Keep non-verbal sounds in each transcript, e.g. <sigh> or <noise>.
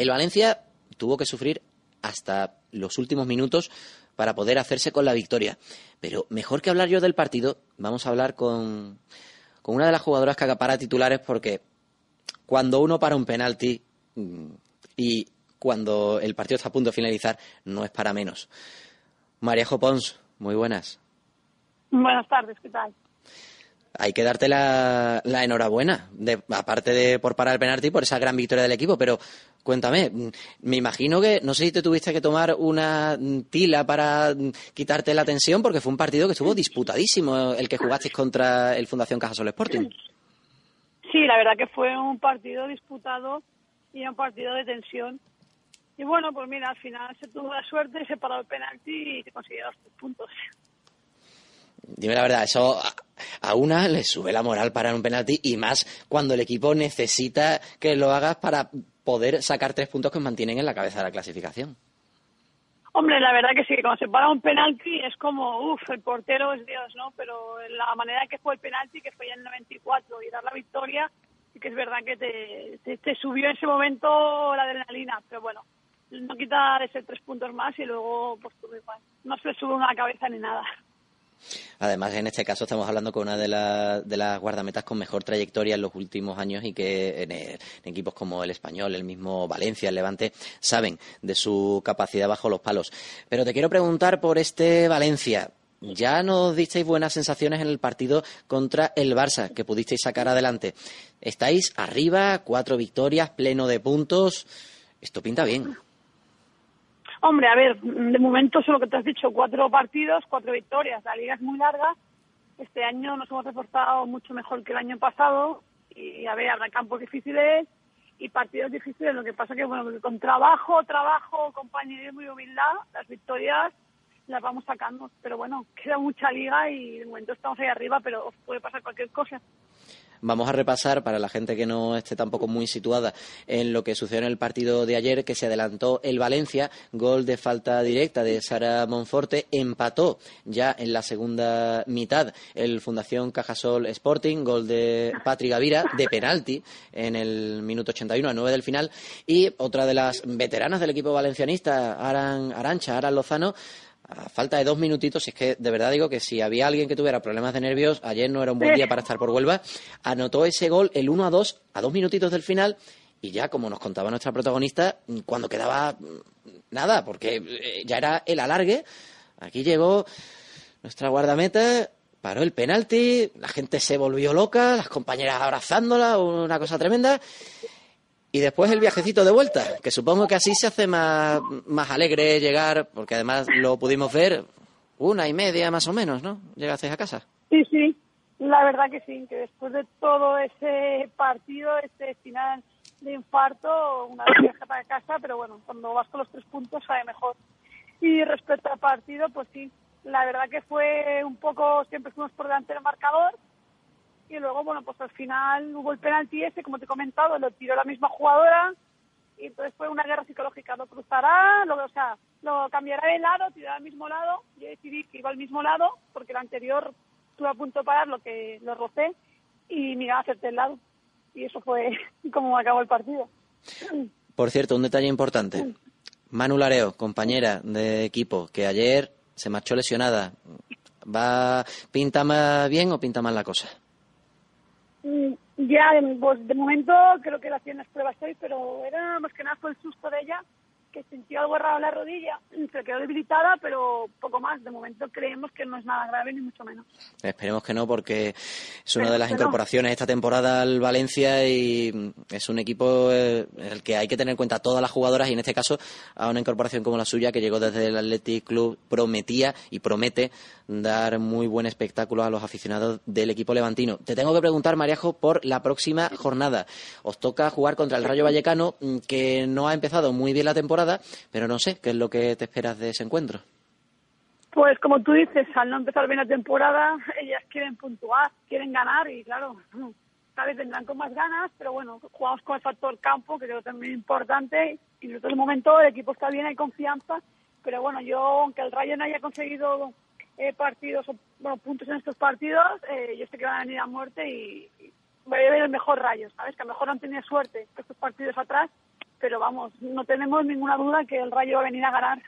El Valencia tuvo que sufrir hasta los últimos minutos para poder hacerse con la victoria. Pero mejor que hablar yo del partido, vamos a hablar con, con una de las jugadoras que acapara titulares porque cuando uno para un penalti mm, y cuando el partido está a punto de finalizar, no es para menos. María Pons, muy buenas. Buenas tardes, ¿qué tal? Hay que darte la, enhorabuena, aparte de por parar el penalti, por esa gran victoria del equipo, pero cuéntame, me imagino que, no sé si te tuviste que tomar una tila para quitarte la tensión, porque fue un partido que estuvo disputadísimo el que jugasteis contra el Fundación Cajasol Sporting. Sí, la verdad que fue un partido disputado y un partido de tensión. Y bueno, pues mira, al final se tuvo la suerte, se paró el penalti y se consiguió los tres puntos. Dime la verdad, eso a una le sube la moral para un penalti y más cuando el equipo necesita que lo hagas para poder sacar tres puntos que mantienen en la cabeza de la clasificación. Hombre, la verdad que sí, cuando se para un penalti es como, uff, el portero es Dios, ¿no? Pero la manera que fue el penalti, que fue ya en el 94, y dar la victoria, sí que es verdad que te, te, subió en ese momento la adrenalina, pero bueno, no quita ese tres puntos más y luego, pues igual, no se le sube una cabeza ni nada. Además, en este caso estamos hablando con una de, las guardametas con mejor trayectoria en los últimos años y que en, equipos como el Español, el mismo Valencia, el Levante, saben de su capacidad bajo los palos. Pero te quiero preguntar por este Valencia. Ya nos disteis buenas sensaciones en el partido contra el Barça, que pudisteis sacar adelante. Estáis arriba, cuatro victorias, pleno de puntos. Esto pinta bien. Hombre, a ver, de momento solo que te has dicho, cuatro partidos, cuatro victorias. La liga es muy larga. Este año nos hemos reforzado mucho mejor que el año pasado. Y a ver, habrá campos difíciles y partidos difíciles. Lo que pasa que, bueno, con trabajo, trabajo, compañerismo y humildad, las victorias las vamos sacando. Pero bueno, queda mucha liga y de momento estamos ahí arriba, pero puede pasar cualquier cosa. Vamos a repasar para la gente que no esté tampoco muy situada en lo que sucedió en el partido de ayer, que se adelantó el Valencia, gol de falta directa de Sara Monforte, empató ya en la segunda mitad el Fundación Cajasol Sporting, gol de Patri Gavira, de penalti en el minuto 81 a 9 del final, y otra de las veteranas del equipo valencianista, Aran, Arancha, Aran Lozano, a falta de dos minutitos, es que de verdad digo que si había alguien que tuviera problemas de nervios, ayer no era un buen día para estar por Huelva, anotó ese gol el 1 a 2 a dos minutitos del final y ya, como nos contaba nuestra protagonista, cuando quedaba mm, nada, porque eh, ya era el alargue, aquí llegó nuestra guardameta, paró el penalti, la gente se volvió loca, las compañeras abrazándola, una cosa tremenda. Y después el viajecito de vuelta, que supongo que así se hace más, más alegre llegar, porque además lo pudimos ver una y media más o menos, ¿no? Llegasteis a casa. Sí, sí, la verdad que sí, que después de todo ese partido, ese final de infarto, una viaje para casa, pero bueno, cuando vas con los tres puntos sabe mejor. Y respecto al partido, pues sí, la verdad que fue un poco, siempre fuimos por delante del marcador, y luego, bueno, pues al final hubo el penalti ese, como te he comentado, lo tiró la misma jugadora y entonces fue una guerra psicológica. Lo cruzará, lo, o sea, lo cambiará de lado, tirará al mismo lado. Yo decidí que iba al mismo lado porque el anterior estuve a punto de parar, lo que lo rocé y me iba a hacerte el lado. Y eso fue <laughs> como acabó el partido. Por cierto, un detalle importante. Manu Lareo, compañera de equipo, que ayer se marchó lesionada. ¿Va pinta más bien o pinta mal la cosa? Mm, ya, pues de momento creo que la hacían las pruebas hoy, pero era más que nada fue el susto de ella que sintió algo raro en la rodilla, se quedó debilitada, pero poco más. De momento creemos que no es nada grave, ni mucho menos. Esperemos que no, porque es una de las incorporaciones esta temporada al Valencia y es un equipo eh, en el que hay que tener en cuenta todas las jugadoras y en este caso a una incorporación como la suya que llegó desde el Athletic Club prometía y promete dar muy buen espectáculo a los aficionados del equipo levantino. Te tengo que preguntar, Mariajo, por la próxima jornada. Os toca jugar contra el Rayo Vallecano, que no ha empezado muy bien la temporada pero no sé, ¿qué es lo que te esperas de ese encuentro? Pues como tú dices, al no empezar bien la temporada, ellas quieren puntuar, quieren ganar y claro, tal vez vendrán con más ganas, pero bueno, jugamos con el factor campo, que creo también importante, y en otro momento el equipo está bien, hay confianza, pero bueno, yo, aunque el Rayo no haya conseguido eh, partidos, bueno, puntos en estos partidos, eh, yo sé que van a venir a muerte y, voy a ver el mejor Rayo, ¿sabes? Que a lo mejor han tenido suerte estos partidos atrás pero vamos, no tenemos ninguna duda que el Rayo va a venir a ganar.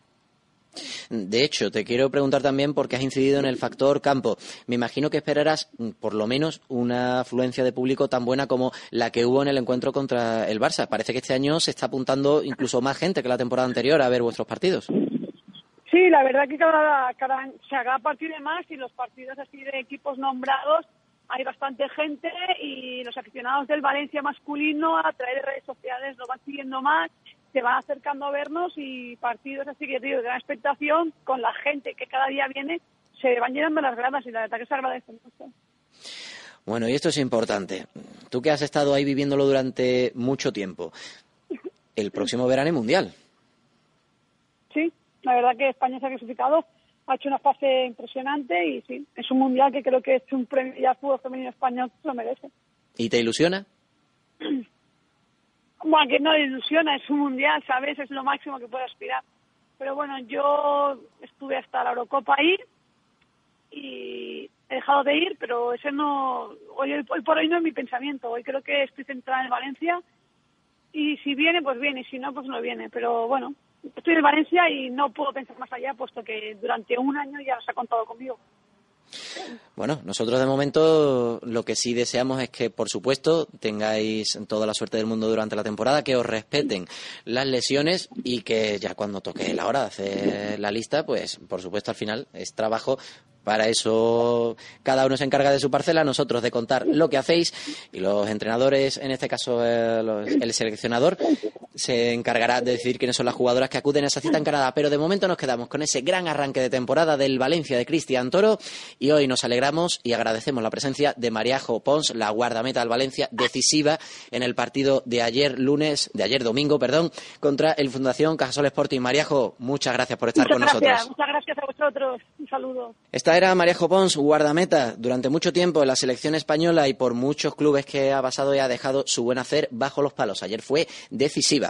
De hecho, te quiero preguntar también porque has incidido en el factor campo. Me imagino que esperarás mm, por lo menos una afluencia de público tan buena como la que hubo en el encuentro contra el Barça. Parece que este año se está apuntando incluso más gente que la temporada anterior a ver vuestros partidos. Sí, la verdad que cada, cada se haga partido de más y los partidos así de equipos nombrados hay bastante gente y los aficionados del Valencia masculino a través de redes sociales lo van siguiendo más se van acercando a vernos y partidos así que digo, de gran expectación con la gente que cada día viene se van llenando las gradas y la verdad que se agradece mucho. Bueno, y esto es importante. Tú que has estado ahí viviéndolo durante mucho tiempo, el próximo verano es mundial. Sí, la verdad que España se ha clasificado, ha hecho una fase impresionante y sí, es un mundial que creo que es un premio ya fútbol femenino español lo merece. ¿Y te ilusiona? <clears throat> Bueno, que no ilusiona, es un mundial, ¿sabes? Es lo máximo que puedo aspirar. Pero bueno, yo estuve hasta la Eurocopa ahí y he dejado de ir, pero ese no, hoy, hoy por hoy no es mi pensamiento. Hoy creo que estoy centrada en Valencia y si viene, pues viene, y si no, pues no viene. Pero bueno, estoy en Valencia y no puedo pensar más allá, puesto que durante un año ya se ha contado conmigo. Bueno, nosotros de momento lo que sí deseamos es que, por supuesto, tengáis toda la suerte del mundo durante la temporada, que os respeten las lesiones y que ya cuando toque la hora de hacer la lista, pues por supuesto al final es trabajo para eso cada uno se encarga de su parcela, nosotros de contar lo que hacéis y los entrenadores, en este caso eh, el seleccionador, se encargará de decidir quiénes son las jugadoras que acuden a esa cita en Canadá. Pero de momento nos quedamos con ese gran arranque de temporada del Valencia de Cristian Toro y hoy nos alegramos y agradecemos la presencia de Mariajo Pons, la guardameta del Valencia, decisiva en el partido de ayer lunes, de ayer domingo, perdón, contra el Fundación Cajasol Sporting. Mariajo, muchas gracias por estar con nosotros. Muchas gracias a vosotros. Un saludo era María Pons, guardameta, durante mucho tiempo en la selección española y por muchos clubes que ha pasado y ha dejado su buen hacer bajo los palos. Ayer fue decisiva.